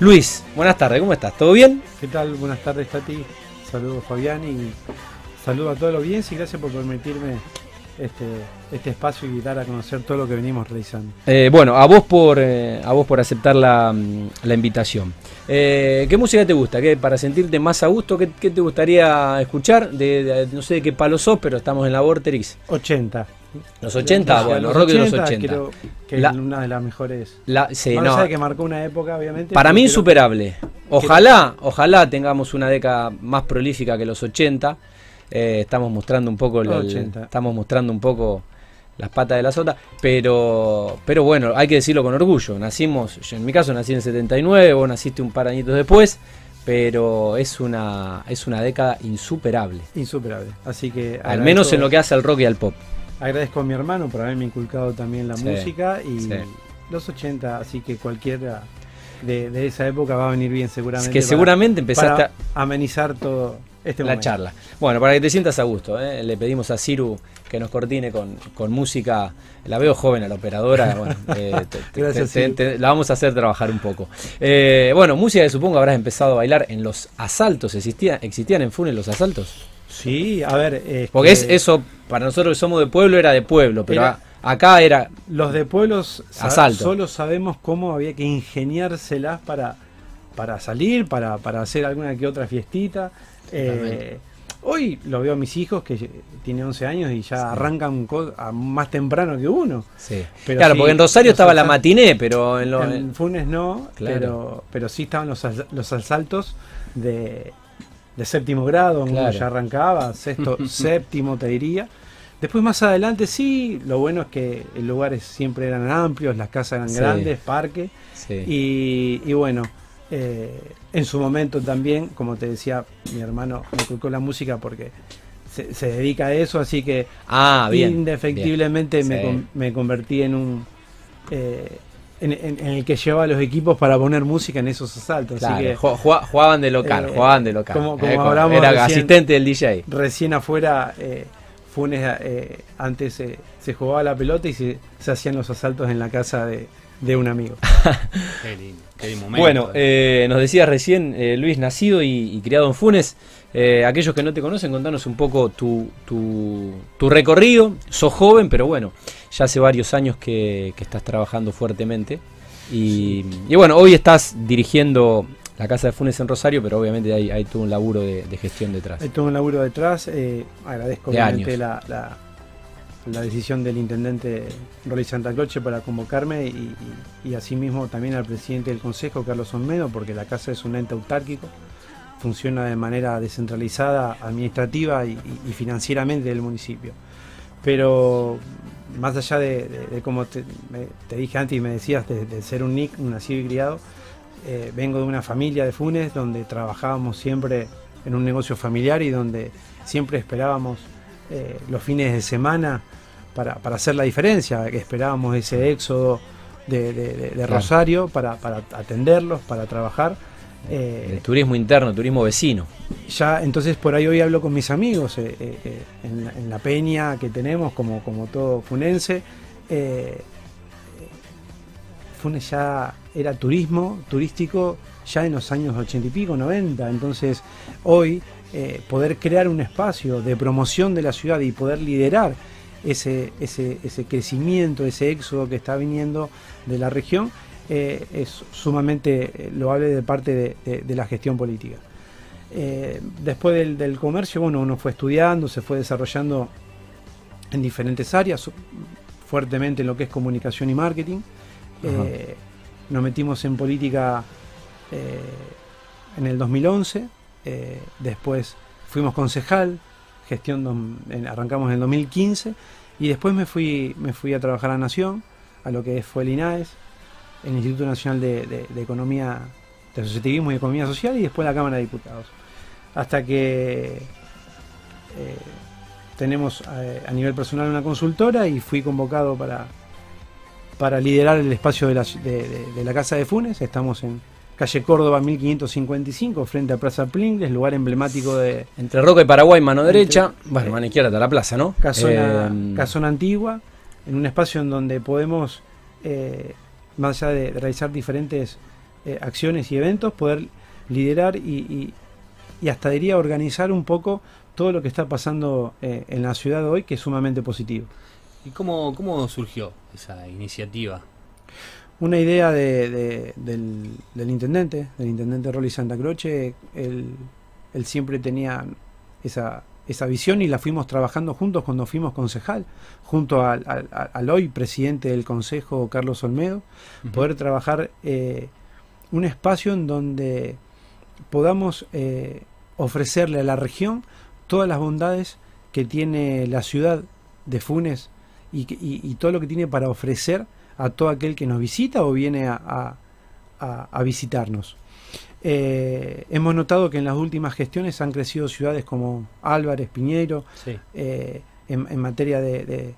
Luis, buenas tardes, ¿cómo estás? ¿Todo bien? ¿Qué tal? Buenas tardes, Tati. Saludos, Fabián, y saludos a toda la audiencia y gracias por permitirme este, este espacio y dar a conocer todo lo que venimos realizando. Eh, bueno, a vos por eh, a vos por aceptar la, mm, la invitación. Eh, ¿Qué música te gusta? ¿Qué, para sentirte más a gusto, ¿qué, qué te gustaría escuchar? De, de- no sé de qué palo sos, pero estamos en la Vorterix. 80. Los 80, Los- bueno, los rock de los 80, 80. Creo que La- es una de las mejores. La, sí, Más no, allá de que marcó una época, obviamente. para mí insuperable. Ojalá, ojalá tengamos una década más prolífica que los 80. Eh, estamos mostrando un poco el- Los el- 80. estamos mostrando un poco las patas de la sota, pero pero bueno, hay que decirlo con orgullo. Nacimos, yo en mi caso nací en el 79, vos naciste un par de añitos después, pero es una es una década insuperable. Insuperable. Así que. Al menos en lo que hace al rock y al pop. Agradezco a mi hermano por haberme inculcado también la Sí, música y sí. los 80, así que cualquiera de, de esa época va a venir bien seguramente. que para- seguramente empezaste para amenizar todo este la momento. charla. Bueno, para que te sientas a gusto, ¿eh? le pedimos a Ciru que nos cortine con, con música. La veo joven a la operadora. Bueno, eh, te- Gracias, te- te- la vamos a hacer trabajar un poco. Eh, bueno, música que supongo habrás empezado a bailar en los asaltos. ¿Existía, ¿Existían en Funes los asaltos? Sí, a ver. es Porque es que eso, para nosotros que somos de pueblo, era de pueblo, pero Era- a- acá era. Los de pueblos sa- Asalto. solo sabemos cómo había que ingeniárselas para, para salir, para, para hacer alguna que otra fiestita. Eh, hoy lo veo a mis hijos que tienen 11 años y ya arrancan más temprano que uno. Sí. Pero claro, sí, porque en Rosario estaba la matiné, pero en, lo- En Funes no, Claro. pero, pero sí estaban los, los asaltos de, de séptimo grado, Claro. ya arrancaba, sexto, séptimo te diría. Después más adelante sí, lo bueno es que los lugares siempre eran amplios, las casas eran Sí. grandes, parque, sí. y, y bueno, eh, en su momento también, como te decía, mi hermano me inculcó la música porque se, se dedica a eso, así que Ah, bien. indefectiblemente bien. me, Sí. me convertí en un eh, en, en- en el que llevaba los equipos para poner música en esos asaltos. Claro, Así que ju- ju- jugaban de local, eh, jugaban de local. como- como Eh, hablamos era recién- asistente del DJ. recién afuera, eh, Funes eh, antes eh, se jugaba la pelota y se, se hacían los asaltos en la casa de, de un amigo. Qué lindo, qué lindo momento. Bueno, eh, nos decías recién, eh, Luis, nacido y, y criado en Funes. Eh, aquellos que no te conocen, contanos un poco tu, tu, tu recorrido. Sos joven, pero bueno, ya hace varios años que, que estás trabajando fuertemente. Y, y bueno, hoy estás dirigiendo la Casa de Funes en Rosario, pero obviamente hay, hay todo un laburo de, de gestión detrás. Hay todo un laburo detrás. eh, agradezco De obviamente la, la- la decisión del intendente Rolly Santa Croce para convocarme y, y- y asimismo también al presidente del Consejo, Carlos Olmedo, porque la casa es un ente autárquico, funciona de manera descentralizada, administrativa y, financieramente del municipio. Pero más allá de, de- de como te, me- te dije antes y me decías, de, de ser un NIC, un nacido y criado, eh, vengo de una familia de Funes donde trabajábamos siempre en un negocio familiar y donde siempre esperábamos eh, los fines de semana para, para hacer la diferencia, que esperábamos ese éxodo de, de- de- de Claro. Rosario para, para atenderlos, para trabajar. Eh, El turismo interno, turismo vecino. ya entonces por ahí hoy hablo con mis amigos eh, eh, en, la, en la peña que tenemos como, como todo funense Funes ya era turismo turístico ya en los años 80 y pico 90 entonces hoy poder crear un espacio de promoción de la ciudad y poder liderar ese, ese, ese crecimiento ese éxodo que está viniendo de la región eh, es sumamente eh, loable de parte de- de- de la gestión política eh, después del, del comercio, bueno, uno fue estudiando, se fue desarrollando en diferentes áreas, fuertemente en lo que es comunicación y marketing. Eh, nos metimos en política en el 2011, eh, después fuimos concejal, gestión, en- arrancamos en el 2015, y después me fui, me fui a trabajar a Nación, a lo que fue el INAES, el Instituto Nacional de, de- de Economía, de Asociativismo y Economía Social, y después la Cámara de Diputados. Hasta que eh, tenemos eh, a nivel personal una consultora y fui convocado para, para liderar el espacio de la, de- la Casa de Funes. Estamos en calle Córdoba 1555, frente a Plaza Plingles, lugar emblemático de Entre Roca y Paraguay, mano Entre- derecha. Bueno, eh, mano izquierda está la plaza, ¿no? Casona, Eh, Casona Antigua, en un espacio en donde podemos, eh, más allá de, realizar diferentes eh, acciones y eventos, poder liderar y, y, hasta diría organizar un poco todo lo que está pasando eh, en la ciudad hoy, que es sumamente positivo. ¿Y cómo, cómo surgió esa iniciativa? Una idea de, del, del, intendente, del intendente Rolly Santa Croce, él, él siempre tenía esa, esa visión y la fuimos trabajando juntos cuando fuimos concejal, junto al, al, hoy presidente del consejo, Carlos Olmedo, poder trabajar eh, un espacio en donde podamos eh, ofrecerle a la región todas las bondades que tiene la ciudad de Funes y, todo lo que tiene para ofrecer a todo aquel que nos visita o viene a, a visitarnos. Eh, hemos notado que en las últimas gestiones han crecido ciudades como Álvarez, Piñeiro, eh, en, materia de,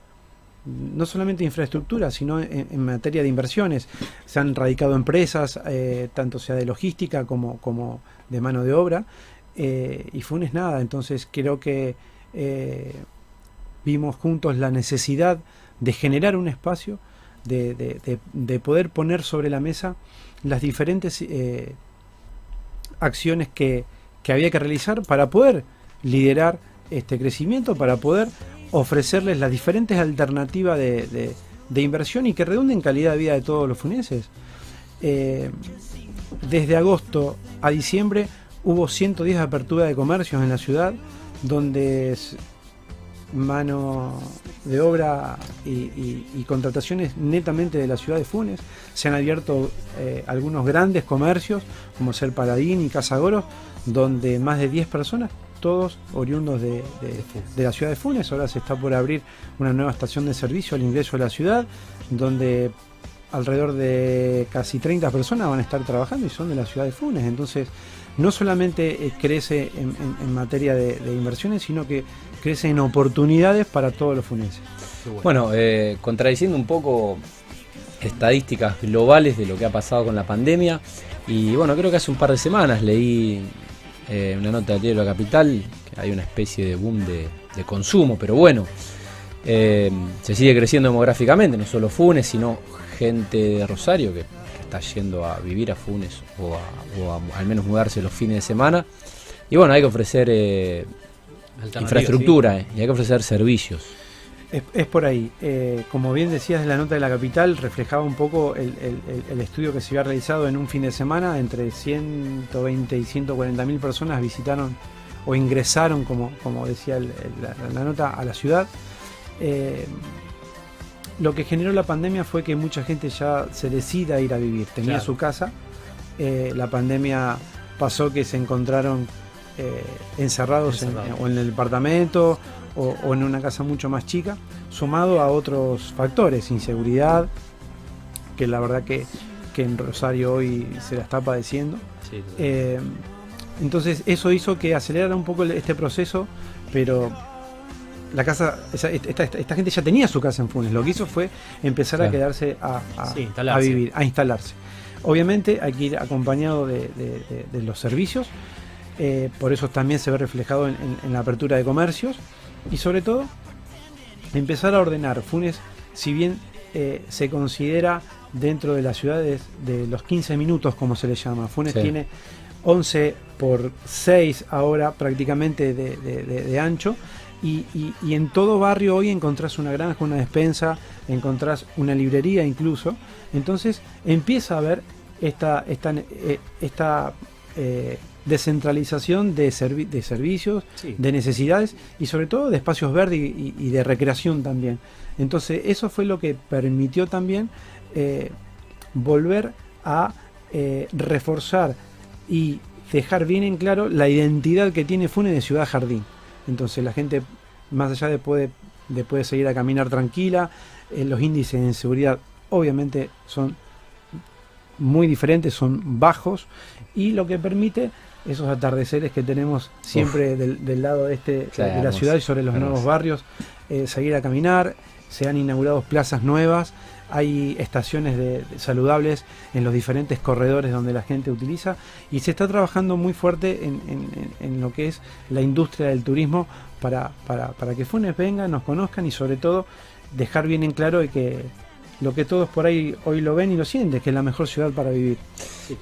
no solamente infraestructura, sino en, materia de inversiones. Se han radicado empresas, eh, tanto sea de logística como, como de mano de obra, y Funes nada. Entonces creo que vimos juntos la necesidad de generar un espacio, de, de poder poner sobre la mesa las diferentes acciones que, había que realizar para poder liderar este crecimiento, para poder ofrecerles las diferentes alternativas de, inversión y que redunden calidad de vida de todos los funeses. Eh, desde agosto a diciembre hubo 110 aperturas de comercios en la ciudad, donde mano de obra y, contrataciones netamente de la ciudad de Funes. Se han abierto eh, algunos grandes comercios, como ser Paladín y Casagoros, donde más de 10 personas, todos oriundos de, la ciudad de Funes. Ahora se está por abrir una nueva estación de servicio al ingreso de la ciudad, donde alrededor de casi 30 personas van a estar trabajando y son de la ciudad de Funes. Entonces, no solamente eh, crece en, materia de, inversiones, sino que crece en oportunidades para todos los funeses. Bueno, eh, contradiciendo un poco estadísticas globales de lo que ha pasado con la pandemia, y bueno, creo que hace un par de semanas leí eh, una nota del diario La Capital, que hay una especie de boom de, consumo, pero bueno, se sigue creciendo demográficamente, no solo Funes, sino gente de Rosario que está yendo a vivir a Funes o, al menos mudarse los fines de semana. Y bueno, hay que ofrecer eh, infraestructura eh, y hay que ofrecer servicios. Es, por ahí. Eh, como bien decías, la nota de la capital reflejaba un poco el, estudio que se había realizado en un fin de semana. Entre 120 y 140 mil personas visitaron o ingresaron, como, como decía la, nota, a la ciudad lo que generó la pandemia fue que mucha gente ya se decida a ir a vivir. Tenía su casa. Eh, la pandemia pasó que se encontraron eh, encerrados o en el departamento o, en una casa mucho más chica, sumado a otros factores, inseguridad, que la verdad que, en Rosario hoy se la está padeciendo. Eh, entonces eso hizo que acelerara un poco este proceso, pero la casa, esta, gente ya tenía su casa en Funes, lo que hizo fue empezar a quedarse a, vivir, a instalarse. Obviamente hay que ir acompañado de, los servicios, eh, por eso también se ve reflejado en, la apertura de comercios. Y sobre todo empezar a ordenar. Funes, si bien eh, se considera dentro de las ciudades de los 15 minutos, como se le llama, Funes tiene 11 por 6 ahora prácticamente de ancho y, en todo barrio hoy encontrás una granja, una despensa, encontrás una librería incluso. Entonces empieza a haber esta, esta, eh, esta eh, descentralización de, de servicios, de necesidades y sobre todo de espacios verdes y, de recreación también. Entonces eso fue lo que permitió también eh, volver a reforzar y dejar bien en claro la identidad que tiene Funes de Ciudad Jardín. Entonces la gente, más allá de poder, de seguir a caminar tranquila, eh, los índices de seguridad obviamente son muy diferentes, son bajos y lo que permite esos atardeceres que tenemos siempre del, lado este de la ciudad y sobre los nuevos barrios, eh, seguir a caminar, se han inaugurado plazas nuevas, hay estaciones de, saludables en los diferentes corredores donde la gente utiliza y se está trabajando muy fuerte en, lo que es la industria del turismo para, para, para, que Funes vengan, nos conozcan y sobre todo dejar bien en claro que lo que todos por ahí hoy lo ven y lo sienten, que es la mejor ciudad para vivir.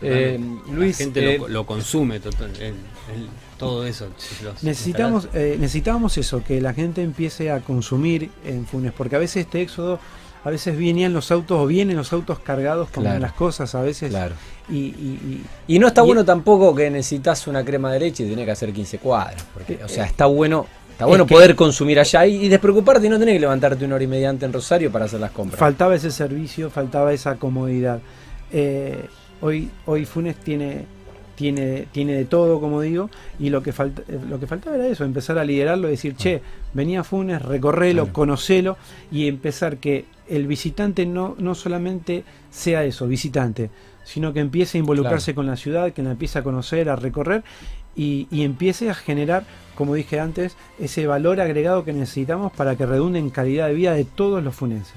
Eh, Luis, la gente eh, lo, lo consume total- el- el- todo eso. los Necesitamos, eh, necesitábamos eso, que la gente empiece a consumir en Funes, porque a veces este éxodo, a veces venían los autos o vienen los autos cargados con Claro. las cosas, a veces. Claro. Y, y- Y no está Y- bueno tampoco que necesitas una crema de leche y tenés que hacer 15 cuadras. Porque, o sea, Eh, está bueno, está es bueno poder consumir allá y, y despreocuparte y no tenés que levantarte una hora y media antes en Rosario para hacer las compras. faltaba ese servicio, faltaba esa comodidad. Eh, hoy, hoy Funes tiene, tiene, tiene de todo, como digo, y lo que, falta, eh, lo que faltaba era eso, empezar a liderarlo decir, che, venía Funes, recorrelo, Claro. conocelo, y empezar que el visitante no, no solamente sea eso, visitante, sino que empiece a involucrarse con la ciudad, que la empiece a conocer, a recorrer, y, y empiece a generar, como dije antes, ese valor agregado que necesitamos para que redunde en calidad de vida de todos los funenses.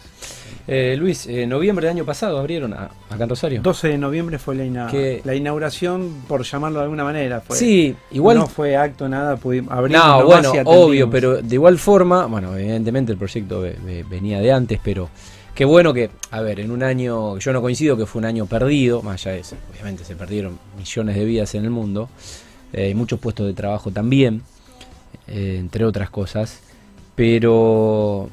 Eh, Luis, en noviembre del año pasado abrieron a- acá en Rosario. 12 de noviembre fue la, ina- Que- la inauguración, por llamarlo de alguna manera. Fue, sí, igual. No fue acto, nada, pudimos abrimos No, bueno, obvio, pero de igual forma, bueno, evidentemente el proyecto ve- ve- venía de antes, pero qué bueno que, a ver, en un año, yo no coincido que fue un año perdido, más allá de eso, obviamente se perdieron millones de vidas en el mundo, eh, muchos puestos de trabajo también, eh, entre otras cosas, pero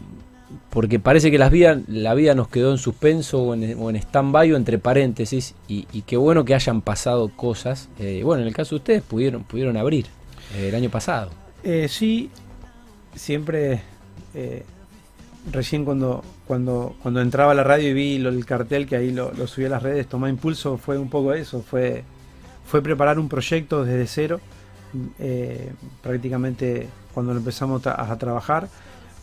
porque parece que las vidas, la vida nos quedó en suspenso o en, stand-by o entre paréntesis, y, qué bueno que hayan pasado cosas, eh, bueno, en el caso de ustedes pudieron, pudieron abrir eh, el año pasado. Sí, siempre. recién cuando, cuando, cuando entraba a la radio y vi el cartel que ahí lo, lo subí a las redes, tomé impulso, fue un poco eso, fue, fue preparar un proyecto desde cero, eh, prácticamente cuando lo empezamos a, a trabajar,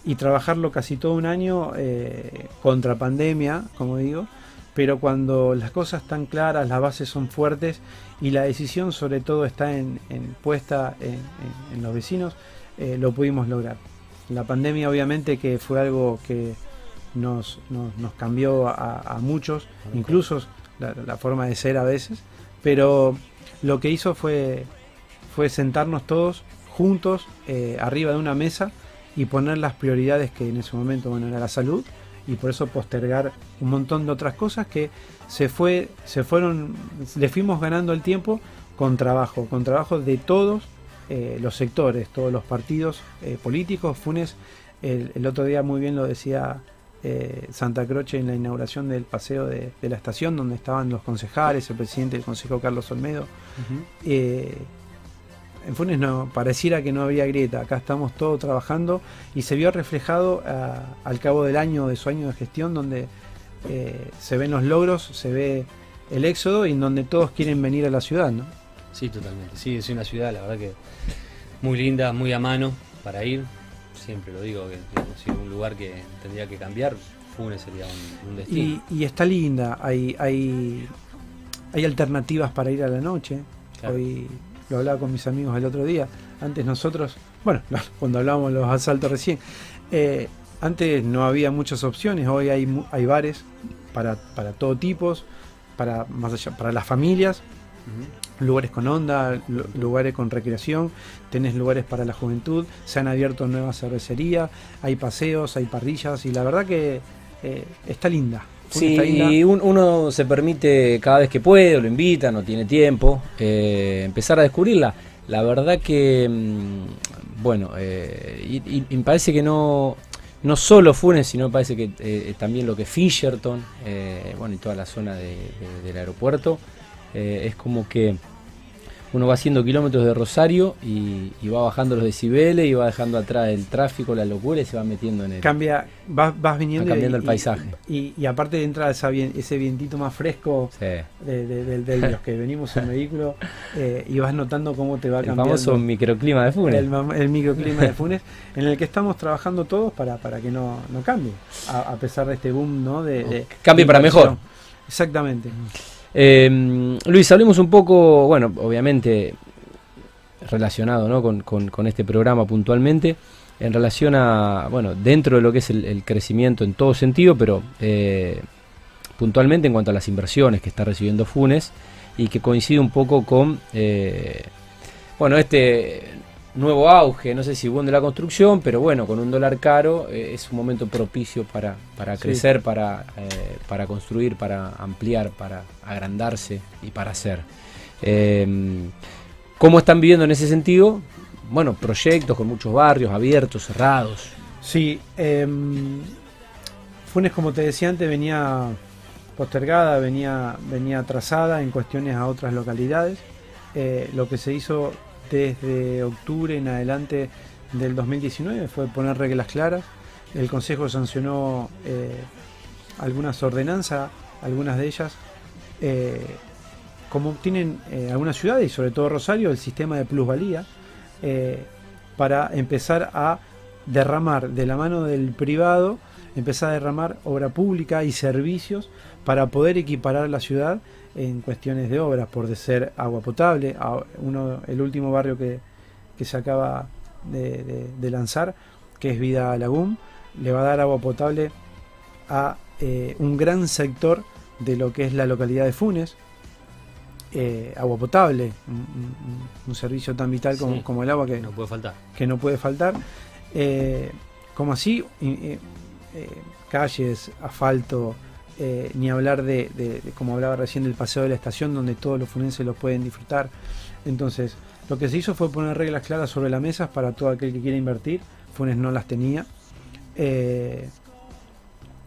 y trabajarlo casi todo un año eh, contra pandemia, como digo, pero cuando las cosas están claras, las bases son fuertes y la decisión sobre todo está en, en puesta en, en- en los vecinos, eh, lo pudimos lograr. La pandemia obviamente que fue algo que nos, nos, nos cambió a, a muchos, incluso la, la forma de ser a veces, pero lo que hizo fue, fue sentarnos todos juntos eh, arriba de una mesa y poner las prioridades que en ese momento bueno, era la salud y por eso postergar un montón de otras cosas que se fue se fueron le fuimos ganando el tiempo con trabajo con trabajo de todos eh, los sectores todos los partidos eh, políticos. Funes el, el otro día muy bien lo decía eh, Santa Croce en la inauguración del paseo de, de la estación donde estaban los concejales el presidente del consejo Carlos Olmedo eh, en Funes no, pareciera que no había grieta, acá estamos todos trabajando y se vio reflejado ah, al cabo del año, de su año de gestión, donde eh, se ven los logros, se ve el éxodo y en donde todos quieren venir a la ciudad, ¿no? Sí, totalmente. Sí, es una ciudad, la verdad que muy linda, muy a mano para ir. Siempre lo digo, que digamos, si un lugar que tendría que cambiar, Funes sería un, un destino. Y, y está linda, hay, hay, hay alternativas para ir a la noche. Claro. Hoy lo hablaba con mis amigos el otro día. Antes nosotros, bueno, cuando hablábamos de los asaltos recién, eh, antes no había muchas opciones, hoy hay, hay bares para, para todo tipos, para, más allá, para las familias. Lugares con onda, lu- lugares con recreación, tenés lugares para la juventud, se han abierto nuevas cervecerías, hay paseos, hay parrillas y la verdad que eh, está linda. Sí, Está linda. y un- uno se permite cada vez que puede, o lo invita, no tiene tiempo, eh, empezar a descubrirla. La verdad que, mm, bueno, eh, y, y- me parece que no, no solo Funes, sino me parece que también lo que Fisherton, bueno, y toda la zona de- de- del aeropuerto, eh, es como que uno va haciendo kilómetros de Rosario y, y va bajando los decibeles y va dejando atrás el tráfico, la locura y se va metiendo en el... Cambia, vas, vas viniendo Va cambiando y- el paisaje. Y, y aparte entra esa bien- ese vientito más fresco Sí. de, de- de- de los que venimos en vehículo eh, y vas notando cómo te va El cambiando famoso microclima de Funes. el, ma- el microclima de Funes, en el que estamos trabajando todos para, para que no, no cambie, a, a pesar de este boom ¿no? de, de- Cambie para mejor. Exactamente. Eh, Luis, hablemos un poco, bueno, obviamente relacionado ¿no? con, este programa puntualmente, en relación a, bueno, dentro de lo que es el, el crecimiento en todo sentido, pero eh, puntualmente en cuanto a las inversiones que está recibiendo Funes y que coincide un poco con, eh, bueno, este nuevo auge, no sé si boom de la construcción, pero bueno, con un dólar caro eh, es un momento propicio para, para Sí. crecer, para, eh, para construir, para ampliar, para agrandarse y para hacer. Eh, ¿Cómo están viviendo en ese sentido? Bueno, proyectos con muchos barrios abiertos, cerrados. Sí, em, Funes, como te decía antes, venía postergada, venía, venía atrasada en cuestiones a otras localidades. Eh, lo que se hizo desde octubre en adelante del 2019 fue poner reglas claras. El Consejo sancionó eh, algunas ordenanzas, algunas de ellas, eh, como tienen eh, algunas ciudades y sobre todo Rosario, el sistema de plusvalía, para empezar a derramar de la mano del privado, empezar a derramar obra pública y servicios para poder equiparar la ciudad en cuestiones de obras, por de ser agua potable. Uno, el último barrio que, que se acaba de, de- de lanzar, que es Vida Lagún, le va a dar agua potable a eh, un gran sector de lo que es la localidad de Funes. Eh, agua potable, un, servicio tan vital como, Sí. como el agua que, No puede faltar. que no puede faltar. Eh, como así, calles, asfalto, eh, ni hablar de, de- de, como hablaba recién, del paseo de la estación, donde todos los funenses lo pueden disfrutar. Entonces, lo que se hizo fue poner reglas claras sobre la mesa para todo aquel que quiera invertir. Funes no las tenía. Eh,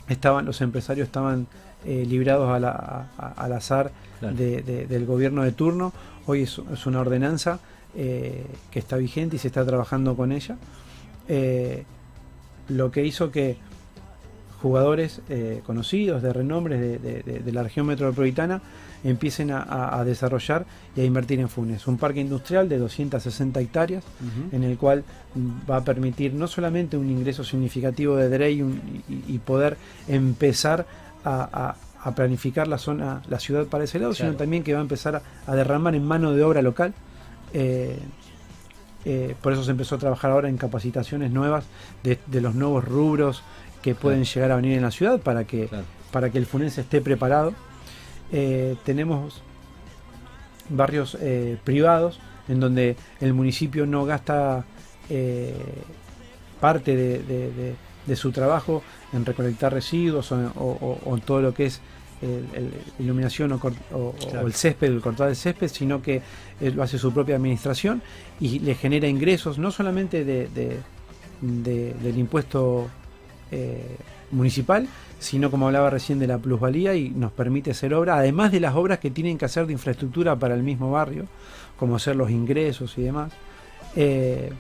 estaban, los empresarios estaban eh, librados a la- a- al azar Claro. de- de- del gobierno de turno. Hoy es, es una ordenanza eh, que está vigente y se está trabajando con ella. Lo que hizo que jugadores eh, conocidos, de renombre de, de- la región metropolitana, empiecen a, desarrollar y a invertir en Funes. Un parque industrial de 260 hectáreas, en el cual va a permitir no solamente un ingreso significativo de DRE y, un- y- y poder empezar a, a- a planificar la zona, la ciudad para ese lado, Claro. sino también que va a empezar a, a derramar en mano de obra local. Eh, eh, por eso se empezó a trabajar ahora en capacitaciones nuevas de, de los nuevos rubros que pueden llegar a venir en la ciudad para que, Claro. para que el funense esté preparado. Eh, tenemos barrios eh, privados en donde el municipio no gasta eh, parte de, de- de- de su trabajo en recolectar residuos o, en- o- todo lo que es el- el- iluminación o, Claro. el césped, el cortar el césped, sino que lo hace su propia administración y le genera ingresos no solamente de- de- de- del impuesto eh, municipal, sino como hablaba recién de la plusvalía y nos permite hacer obra, además de las obras que tienen que hacer de infraestructura para el mismo barrio, como hacer los ingresos y demás. Eh,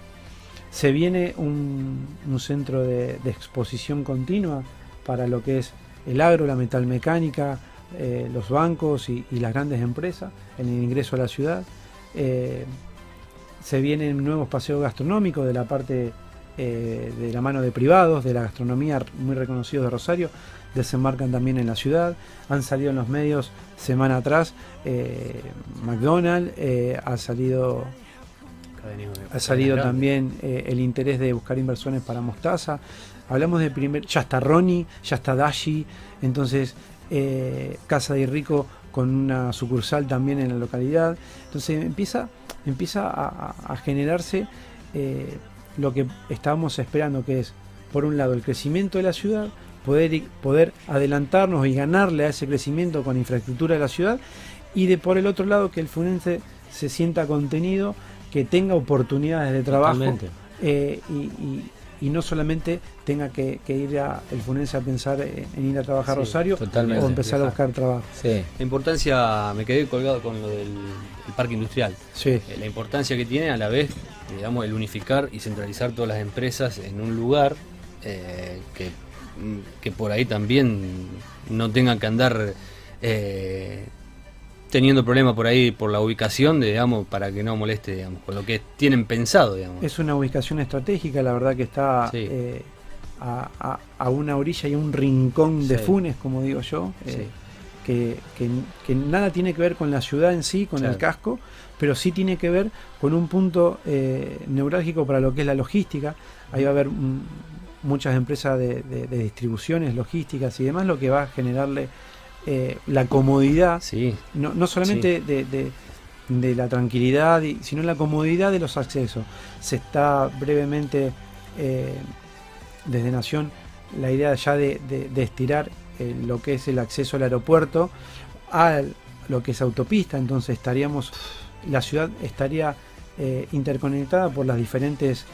se viene un, centro de, exposición continua para lo que es el agro, la metalmecánica, eh, los bancos y, y las grandes empresas en el ingreso a la ciudad. Eh, se vienen nuevos paseos gastronómicos de la parte eh, de la mano de privados, de la gastronomía muy reconocidos de Rosario, desembarcan también en la ciudad. Han salido en los medios semana atrás eh, McDonald's, eh, ha salido ha salido también el interés de buscar inversiones para Mostaza. Hablamos de primer, ya está Ronnie, ya está Dashi, entonces Casa de Rico con una sucursal también en la localidad. Entonces empieza, empieza a, a- a generarse eh, lo que estábamos esperando, que es, por un lado, el crecimiento de la ciudad, poder, poder adelantarnos y ganarle a ese crecimiento con infraestructura de la ciudad, y de por el otro lado que el funense se sienta contenido, que tenga oportunidades de trabajo eh, y, y- y no solamente tenga que, que ir a, el funense a pensar en, en ir a trabajar a Sí, Rosario totalmente. o empezar a buscar trabajo. Sí. La importancia, me quedé colgado con lo del el parque industrial. Sí, Eh, la importancia que tiene a la vez, digamos, el unificar y centralizar todas las empresas en un lugar eh, que, mm, que por ahí también no tengan que andar eh, teniendo problemas por ahí por la ubicación, digamos, para que no moleste, digamos, con lo que tienen pensado, digamos. es una ubicación estratégica, la verdad que está Sí. eh, a, a- a una orilla y un rincón de. Funes, como digo yo, eh, Sí. Que, que- que nada tiene que ver con la ciudad en sí, con Claro. el casco, pero sí tiene que ver con un punto eh, neurálgico para lo que es la logística. Ahí va a haber muchas empresas de, de- de distribuciones, logísticas y demás, lo que va a generarle eh, la comodidad Sí, no, no solamente de, de- de la tranquilidad, sino la comodidad de los accesos. Se está brevemente eh, desde Nación la idea ya de, estirar lo que es el acceso al aeropuerto a lo que es autopista, entonces estaríamos, la ciudad estaría eh, interconectada por las diferentes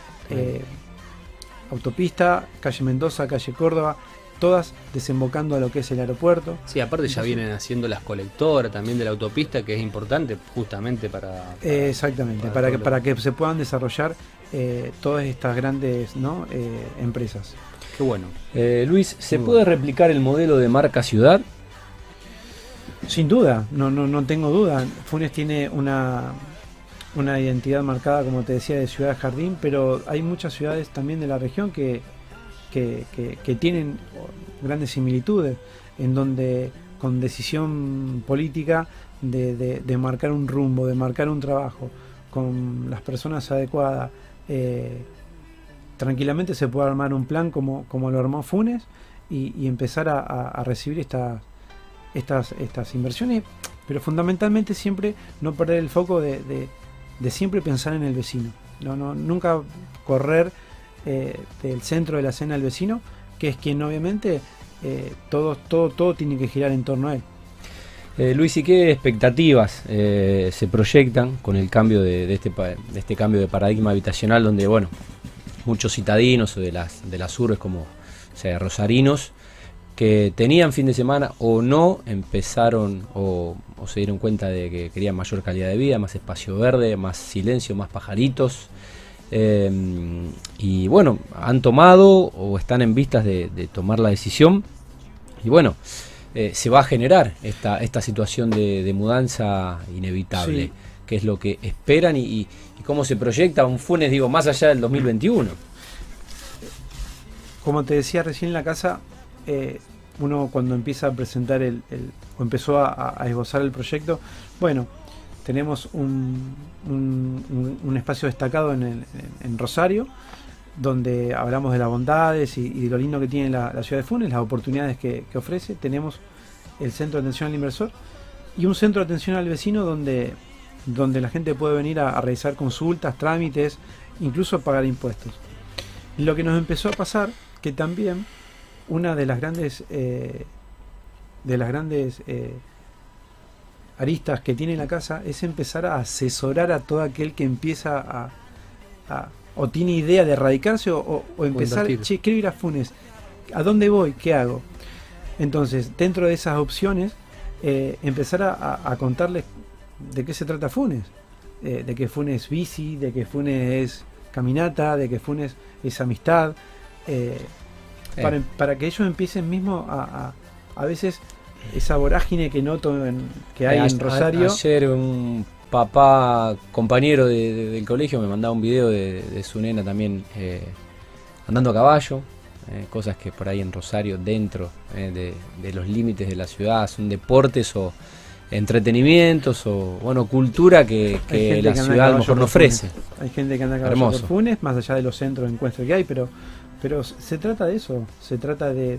autopistas, calle Mendoza, calle Córdoba, todas desembocando a lo que es el aeropuerto. Sí, aparte ya vienen haciendo las colectoras también de la autopista, que es importante justamente para... exactamente, para, que, para que se puedan desarrollar eh, todas estas grandes ¿no? Eh, empresas. Qué bueno. Eh, Luis, ¿se puede replicar el modelo de marca ciudad? Sin duda, no, no, no tengo duda. Funes tiene una, una identidad marcada, como te decía, de ciudad jardín, pero hay muchas ciudades también de la región que que, tienen grandes similitudes, en donde con decisión política de, marcar un rumbo, de marcar un trabajo, con las personas adecuadas, eh, tranquilamente se puede armar un plan como, como lo armó Funes y, empezar a, recibir estas, estas, estas inversiones, pero fundamentalmente siempre no perder el foco de, de siempre pensar en el vecino, no, no, nunca correr eh, del centro de la escena del vecino, que es quien obviamente eh, todo, todo, todo tiene que girar en torno a él. Eh, Luis, ¿y qué expectativas se proyectan con el cambio de, este, de este cambio de paradigma habitacional donde, bueno, muchos citadinos o de las, de las urbes como sea, rosarinos que tenían fin de semana o no empezaron o, o, se dieron cuenta de que querían mayor calidad de vida, más espacio verde, más silencio, más pajaritos, Em, y bueno, han tomado o están en vistas de, tomar la decisión. Y bueno, eh, se va a generar esta, esta situación de, mudanza inevitable, que es lo que esperan y, cómo se proyecta un Funes, digo, más allá del 2021. Como te decía recién en la casa, eh, uno cuando empieza a presentar el, o empezó a, esbozar el proyecto, bueno, tenemos un, un, espacio destacado en, Rosario, donde hablamos de las bondades y, de lo lindo que tiene la, ciudad de Funes, las oportunidades que, ofrece. Tenemos el centro de atención al inversor y un centro de atención al vecino donde, donde la gente puede venir a, realizar consultas, trámites, incluso pagar impuestos. Lo que nos empezó a pasar, que también una de las grandes, eh, de las grandes eh, aristas que tiene la casa es empezar a asesorar a todo aquel que empieza a, o tiene idea de radicarse o, empezar, che, quiero ir a Funes, ¿a dónde voy? ¿Qué hago? Entonces, dentro de esas opciones, eh, empezar a, contarles de qué se trata Funes, eh, de que Funes es bici, de que Funes es caminata, de que Funes es amistad, eh, para, para, que ellos empiecen mismo a, a veces esa vorágine que noto en, que hay en Rosario. ayer un papá compañero del colegio me mandaba un video de, su nena también eh, andando a caballo, eh, cosas que por ahí en Rosario, dentro eh, de, los límites de la ciudad, son deportes o entretenimientos o bueno cultura que, la ciudad a lo mejor no ofrece. Hay gente que anda a por Funes, más allá de los centros de encuentro que hay, pero, pero se trata de eso, se trata de,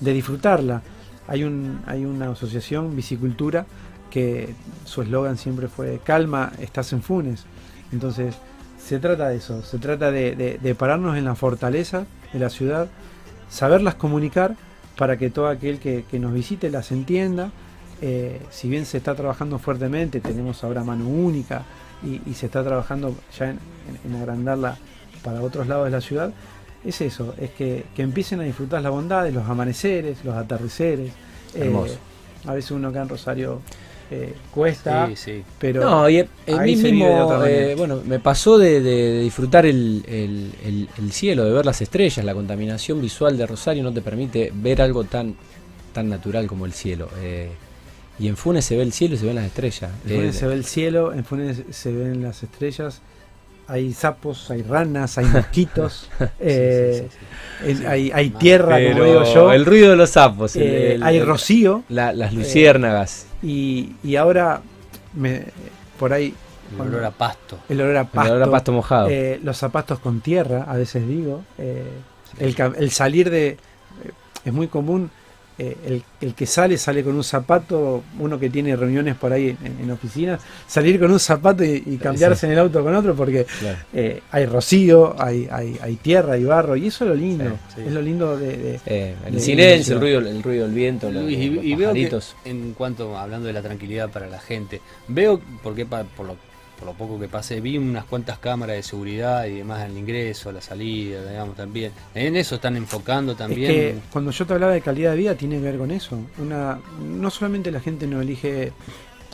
de disfrutarla. Hay, un, hay una asociación, Bicicultura, que su eslogan siempre fue calma, estás en Funes. Entonces, se trata de eso, se trata de, pararnos en la fortaleza de la ciudad, saberlas comunicar para que todo aquel que, nos visite las entienda. Eh, si bien se está trabajando fuertemente, tenemos ahora mano única y, se está trabajando ya en, en, agrandarla para otros lados de la ciudad, es eso, es que, empiecen a disfrutar la bondad de los amaneceres, los atardeceres. Eh, a veces uno acá en Rosario eh, cuesta, pero no, y mismo, eh, bueno, me pasó de, disfrutar el, el, cielo, de ver las estrellas, la contaminación visual de Rosario no te permite ver algo tan, tan natural como el cielo. Y en Funes se ve el cielo y se ven las estrellas. En Funes se ve el cielo, en Funes se ven las estrellas hay sapos, hay ranas, hay mosquitos, eh, hay, tierra, como digo yo. El ruido de los sapos, eh, hay rocío. las luciérnagas. Eh, y, ahora, me, por ahí. El olor a pasto. El olor a pasto. El olor a pasto mojado. los zapatos con tierra, a veces digo. El, el, salir de. es muy común eh, el, el, que sale, sale con un zapato, uno que tiene reuniones por ahí en, en oficinas, salir con un zapato y, y cambiarse sí. en el auto con otro, porque claro. eh, hay rocío, hay, hay, hay, tierra, hay barro, y eso es lo lindo, sí, sí. es lo lindo de... de eh, el de, silencio, el ruido, el ruido del viento, los, y, y veo que en cuanto, hablando de la tranquilidad para la gente, veo, porque por lo por lo poco que pasé, vi unas cuantas cámaras de seguridad y demás al ingreso, a la salida, digamos, también. En eso están enfocando también. Es que cuando yo te hablaba de calidad de vida, tiene que ver con eso. Una, no solamente la gente no elige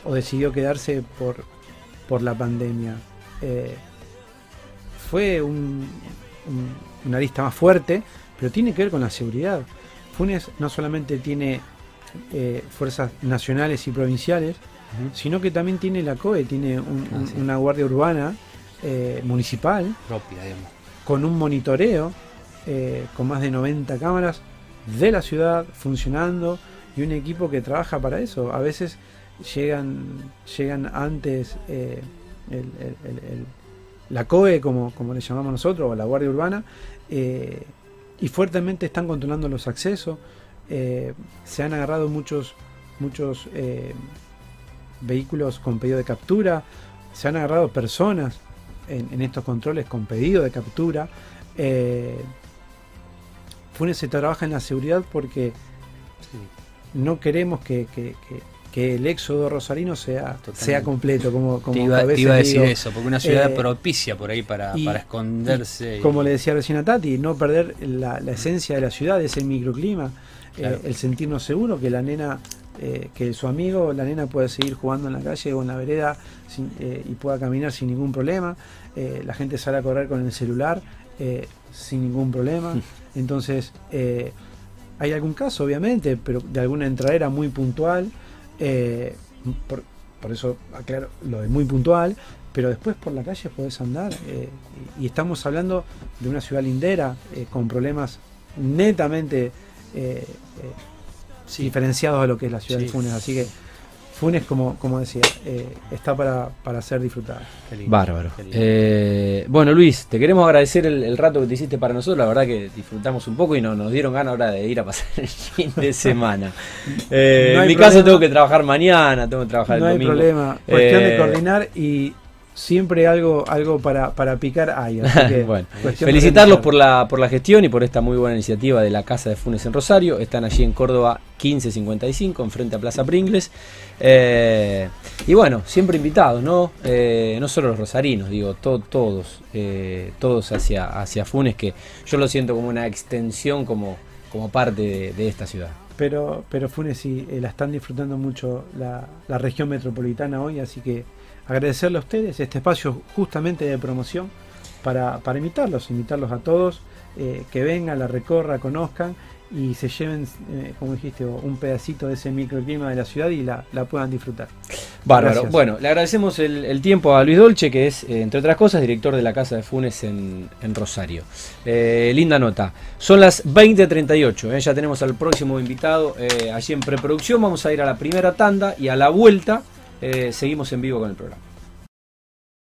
o decidió quedarse por, por la pandemia, eh, fue un, un, una lista más fuerte, pero tiene que ver con la seguridad. Funes no solamente tiene eh, fuerzas nacionales y provinciales, sino que también tiene la COE, tiene un, ah, sí. una guardia urbana eh, municipal propia, digamos. con un monitoreo, eh, con más de 90 cámaras de la ciudad funcionando y un equipo que trabaja para eso. A veces llegan, llegan antes eh, el, el, el, la COE, como, como le llamamos nosotros, o la guardia urbana, eh, y fuertemente están controlando los accesos. Eh, se han agarrado muchos, muchos vehículos con pedido de captura, se han agarrado personas en, en estos controles con pedido de captura. Eh, Funes se trabaja en la seguridad porque sí. no queremos que, que, que, que, el éxodo rosarino sea, sea completo. Como, como te iba, te iba a decir digo, eso, porque una ciudad eh, propicia por ahí para, y, para esconderse. Y, como le decía recién a Tati, no perder la, la esencia de la ciudad, ese microclima, claro. eh, el sentirnos seguros, que la nena eh, que su amigo, la nena pueda seguir jugando en la calle o en la vereda sin, eh, y pueda caminar sin ningún problema. Eh, la gente sale a correr con el celular sin ningún problema. Entonces, hay algún caso, obviamente, pero de alguna entradera muy puntual. Por, por, eso aclaro lo de muy puntual. Pero después por la calle podés andar. y estamos hablando de una ciudad lindera con problemas netamente sí. diferenciados de lo que es la ciudad sí. de Funes. Así que Funes, como, como decía, eh, está para, para ser disfrutada. Bárbaro. Eh, bueno, Luis, te queremos agradecer el, el, rato que te hiciste para nosotros. La verdad que disfrutamos un poco y no, nos dieron ganas ahora de ir a pasar el fin de semana. Eh, no en mi problema. caso tengo que trabajar mañana, tengo que trabajar no el domingo. No hay problema. Cuestión de coordinar y siempre algo algo para, para picar hay. bueno, felicitarlos por la, por la gestión y por esta muy buena iniciativa de la Casa de Funes en Rosario. Están allí en Córdoba 1555, enfrente a Plaza Pringles. Eh, y bueno, siempre invitados, ¿no? Eh, no solo los rosarinos, digo, to, todos, eh, todos hacia, hacia Funes, que yo lo siento como una extensión, como, como parte de, de esta ciudad. Pero, pero Funes sí, la están disfrutando mucho la, la región metropolitana hoy, así que agradecerle a ustedes este espacio justamente de promoción para, para invitarlos, invitarlos a todos, eh, que vengan, la recorra, conozcan y se lleven, eh, como dijiste, un pedacito de ese microclima de la ciudad y la, la puedan disfrutar. Bárbaro. Gracias. Bueno, le agradecemos el, el, tiempo a Luis Dolce, que es, eh, entre otras cosas, director de la Casa de Funes en, en Rosario. Linda nota. Son las 20.38, ya tenemos al próximo invitado allí en preproducción. Vamos a ir a la primera tanda y a la vuelta eh, seguimos en vivo con el programa.